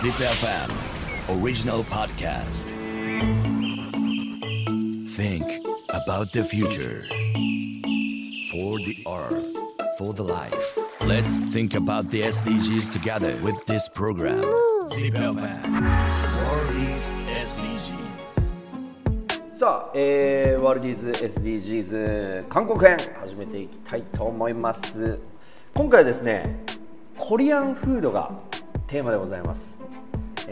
ZipFM Original Podcast Think about the future For the earth For the life Let's think about the SDGs together with this program ZipFM World is SDGs さあ、えー、ワールディーズ SDGs 韓国編始めていきたいと思います今回はですねコリアンフードがテーマでございます、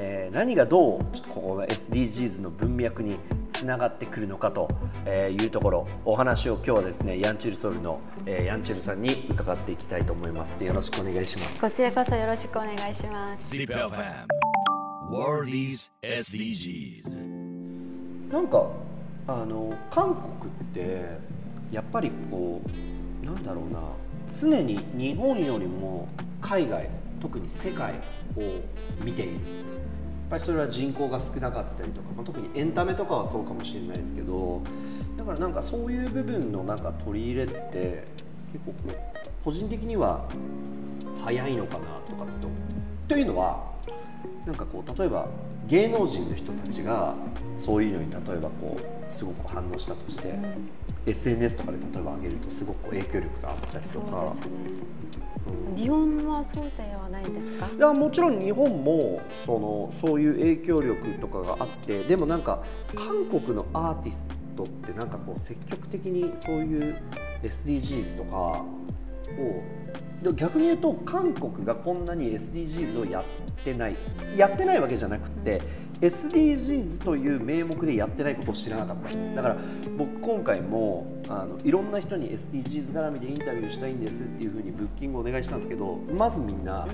えー何がどうちょっとここの SDGs の文脈につながってくるのかとえーいうところお話を今日はですねヤンチュルソウルの、えーヤンチュルさんに伺っていきたいと思います。でよろしくお願いします。こちらこそよろしくお願いします。ZipFM World is SDGs なんかあの韓国ってやっぱりこうなんだろうな常に日本よりも海外特に世界を見ている。やっぱりそれは人口が少なかったりとか、まあ、特にエンタメとかはそうかもしれないですけどだからなんかそういう部分のなんか取り入れって結構こう個人的には早いのかなとかって思ってというのはなんかこう例えば芸能人の人たちがそういうのに例えばこうすごく反応したとして、SNS とかで例えば上げるとすごく影響力があったりとか。日本はそうではないですか？いやもちろん日本もそのそういう影響力とかがあってでもなんか韓国のアーティストってなんかこう積極的にそういう SDGs とかをで逆に言うと韓国がこんなに SDGs をやってないやってないわけじゃなくて SDGs という名目でやってないことを知らなかっただから僕今回もあのいろんな人に SDGs 絡みでインタビューしたいんですっていうふうにブッキングお願いしたんですけどまずみんな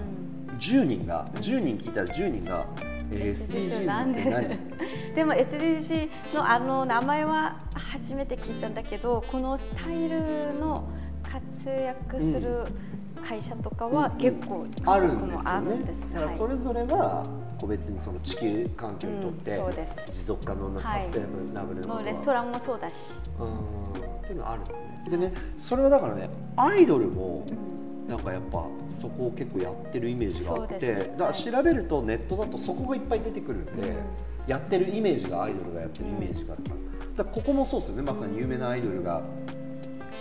10人が10人聞いたら10人が、えー SDGs なんでって何？でも SDG のあの名前は初めて聞いたんだけど、このスタイルの活躍する会社とかは結構あるんですよね。だからそれぞれは個別にその地球環境にとって持続可能なはい。サステナブルなもの。はもうレストランもそうだし。うん。っていうのはあるでねそれはだからねアイドルもなんかやっぱそこを結構やってるイメージがあって、だから調べるとネットだとそこがいっぱい出てくるんで、うん。やってるイメージがアイドルがやってるイメージがあるから。だここもそうですよね。まさに有名なアイドルが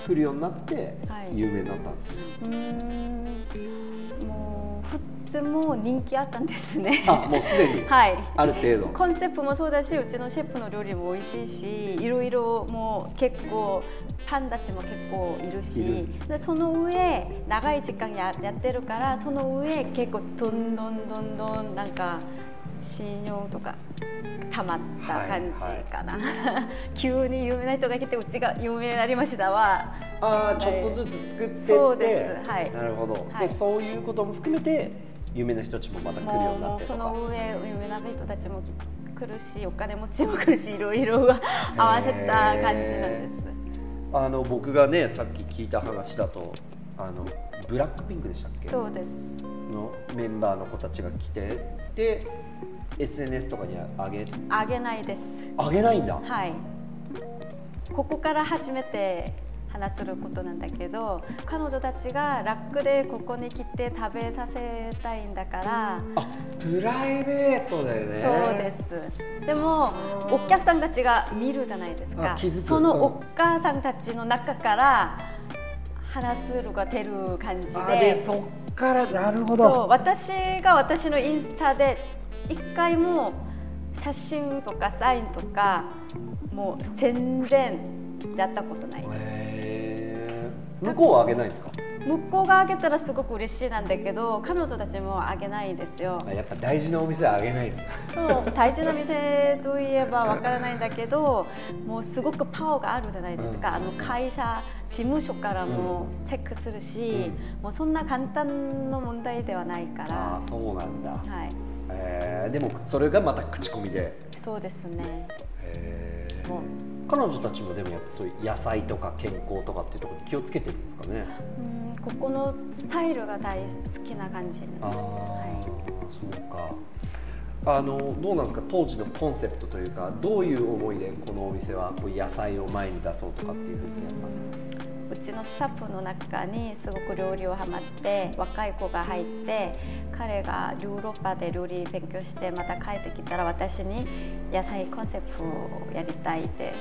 来るようになってはい。有名になったんですよ、うーん。もう普通も人気あったんですね。あもうすでに？はい。ある程度、コンセプトもそうだしうちのシェフの料理も美味しいしいろいろもう結構ファンたちも結構いるしいでその上長い時間ややってるからその上結構どんどんどんどんなんか信用とかたまった感じかな、急に有名な人が来てうちが有名になりましたはああちょっとずつ作ってって、そうですはい。なるほど、はい。でそういうことも含めて有名な人たちもまた来るようになってその上有名な人たちも来るしお金持ちも来るしいろいろ合わせた感じなんです。あの僕がねさっき聞いた話だとあのブラックピンクでしたっけ？そうです。のメンバーの子たちが来てで SNS とかにあげ？あげないです。あげないんだ、はい。ここから初めて話することなんだけど、彼女たちが楽でここに来て食べさせたいんだから。あプライベートだよねそうです。でもお客さんたちが見るじゃないですかそのお母さんたちの中から話するが出る感じあで。でそっからなるほそうど私が私のインスタで一回も写真とかサインとかもう全然やったことないです。向こうはあげないんですか？向こうがあげたらすごく嬉しいなんだけど彼女たちもあげないですよ。あやっぱ大事なお店はあげないん大事な店といえばわからないんだけどもうすごくパワーがあるじゃないですか、うん。あの会社事務所からもチェックするし、もうそんな簡単な問題ではないかあら。あ、そうなんだ、はい、えーでもそれがまた口コミで。そうですね。へー。もう彼女たちもでもやっぱそういう野菜とか健康とかっていうところに気をつけてるんですかね。うんここのスタイルが大好きな感じです。はそうか。あのどうなんですか当時のコンセプトというかどういう思いでこのお店はこう野菜を前に出そうとかっていうふうにやったんですか？い、うちのスタッフの中にすごく料理をハマって若い子が入って彼がヨーロッパで料理勉強してまた帰ってきたら私に野菜コンセプトをやりたいって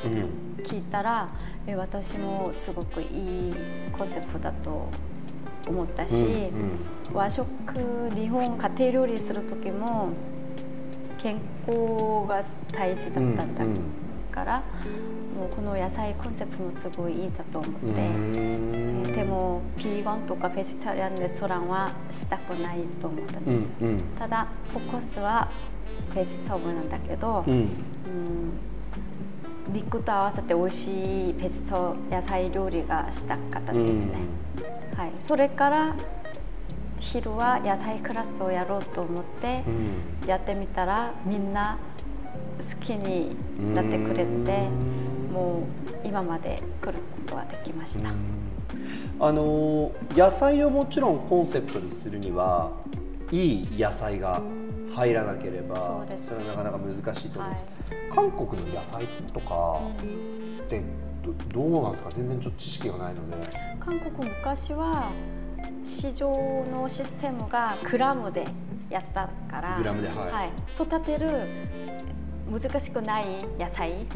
聞いたら、え私もすごくいいコンセプトだと思ったし、うん和食日本家庭料理する時も健康が大事だったんだから、もうこの野菜コンセプトもすごいいいだと思って、でもピーガンとかベジタリアンレストランはしたくないと思ったんうです、んうん。ただフォーカスはベジタブルなんだけど、うん。うん。肉と合わせて美味しいベジタ野菜料理がしたかったですね、はい、それから昼は野菜クラスをやろうと思ってうん。やってみたらみんな好きになってくれてもう今まで来ることができました、あの野菜をもちろんコンセプトにするにはいい野菜が入らなければそうですれはなかなか難しいと思う、はい。韓国の野菜とかってどどうなんですか？全然ちょっと知識がないので。韓国昔は市場のシステムがグラムでやったからグラムではい。育てる難しくない野菜？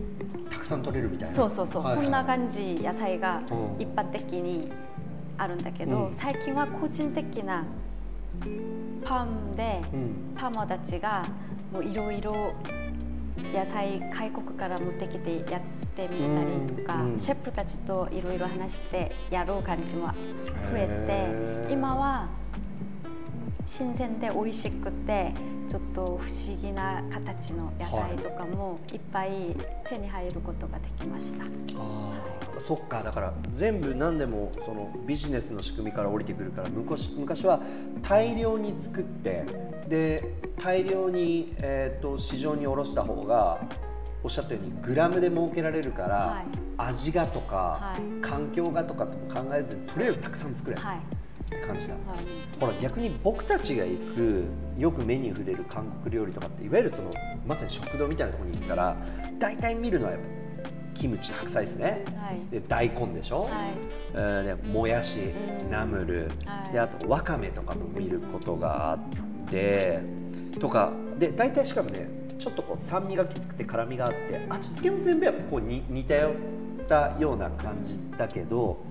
たくさん取れるみたいな。そうそうそう、はいはい。そんな感じ野菜がうん。一般的にあるんだけど、うん。最近は個人的なパンでうん。パーマたちがもういろいろ野菜外国から持ってきてやってみたりとか、うん。うん。シェフたちといろいろ話してやろう感じも増えて今は新鮮で美味しくてちょっと不思議な形の野菜とかもいっぱい手に入ることができました。そっかだから全部何でもそのビジネスの仕組みから降りてくるから昔昔は大量に作ってで大量に、えー、と市場に卸した方がおっしゃったようにグラムで儲けられるから、はい。味がとか、はい環境がとか考えずにとりあえずたくさん作れ。っはい、て感じだ、はい。ほら逆に僕たちが行くよく目に触れる韓国料理とかっていわゆるそのまさに食堂みたいなところに行ったら大体見るのはやっぱキムチ白菜ですね。はい。で大根でしょ、はい。えーでもやしうん。ナムル、はい。であとわかめとかも見ることがあってとかで大体しかもねちょっとこう酸味がきつくて辛みがあって味付けも全部やっぱこうに似たよったような感じだけど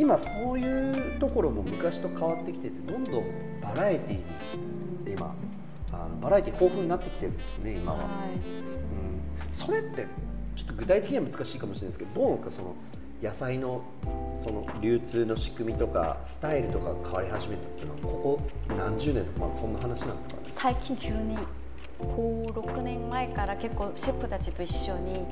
今そういうところも昔と変わってきててどんどんバラエティーに今あのバラエティー豊富になってきてるんですね今は。はい。うん。それってちょっと具体的には難しいかもしれないですけどどうなんですかその野菜のその流通の仕組みとかスタイルとかが変わり始めたっていうのはここ何十年とかまあそんな話なんですか？ね最近急に56年前から結構シェフたちと一緒に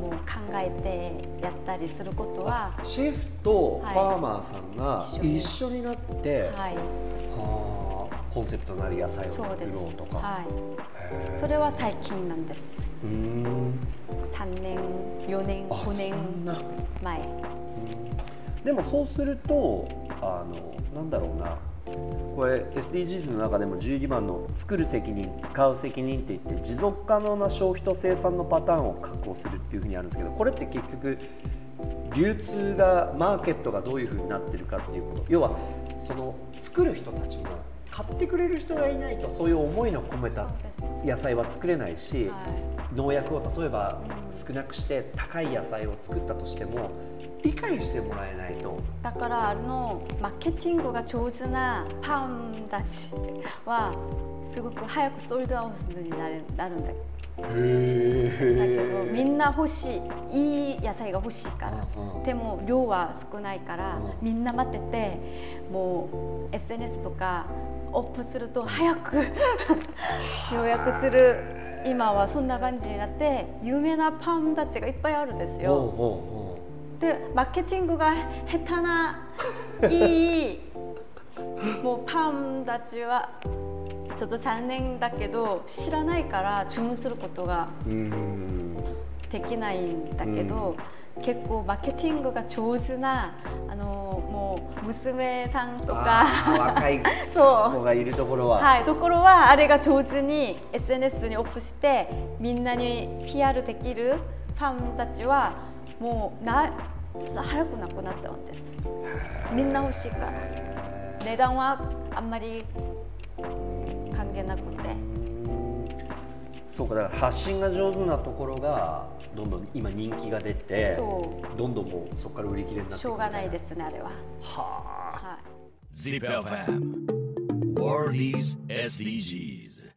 もう考えてやったりすることは、シェフとフはい。ァーマーさんが一緒になって、はい、はあコンセプトなり野菜を作ろうとか。はい、それは最近なんです。うーん。3年4年あ5年前。うん。でもそうするとあのなんだろうなこれ SDGs の中でも12番の「作る責任使う責任」って言って持続可能な消費と生産のパターンを確保するっていうふうにあるんですけどこれって結局流通がマーケットがどういうふうになってるかっていうこと要はその作る人たちも買ってくれる人がいないとそういう思いの込めた野菜は作れないし、は農薬を例えば少なくして高い野菜を作ったとしても理解してもらえないと。い、だからあのマーケティングが上手なパンたちはすごく早くソールドアウトになるなるんだだけどみんな欲しいいい野菜が欲しいから。うんうん。でも量は少ないからうん。みんな待っててもう SNS とかオープンすると早く予約する。今はそんな感じになって有名なパンたちがいっぱいあるんですよ。おうおでマーケティングが下手ないいもうパンたちはちょっと残念だけど知らないから注文することができないんだけど、結構マーケティングが上手なあのもう娘さんとか子がいるところは、はい、ところはあれが上手に SNS にオフしてみんなに PR できるファンたちはもうな早くなくなっちゃうんです。みんな欲しいから。値段はあんまり関係なくて。そうかだから発信が上手なところがどんどん今人気が出てそどんどんもうそこから売り切れになってしょうがないですすねあれは。はあ。はい。Zip FM World is SDGs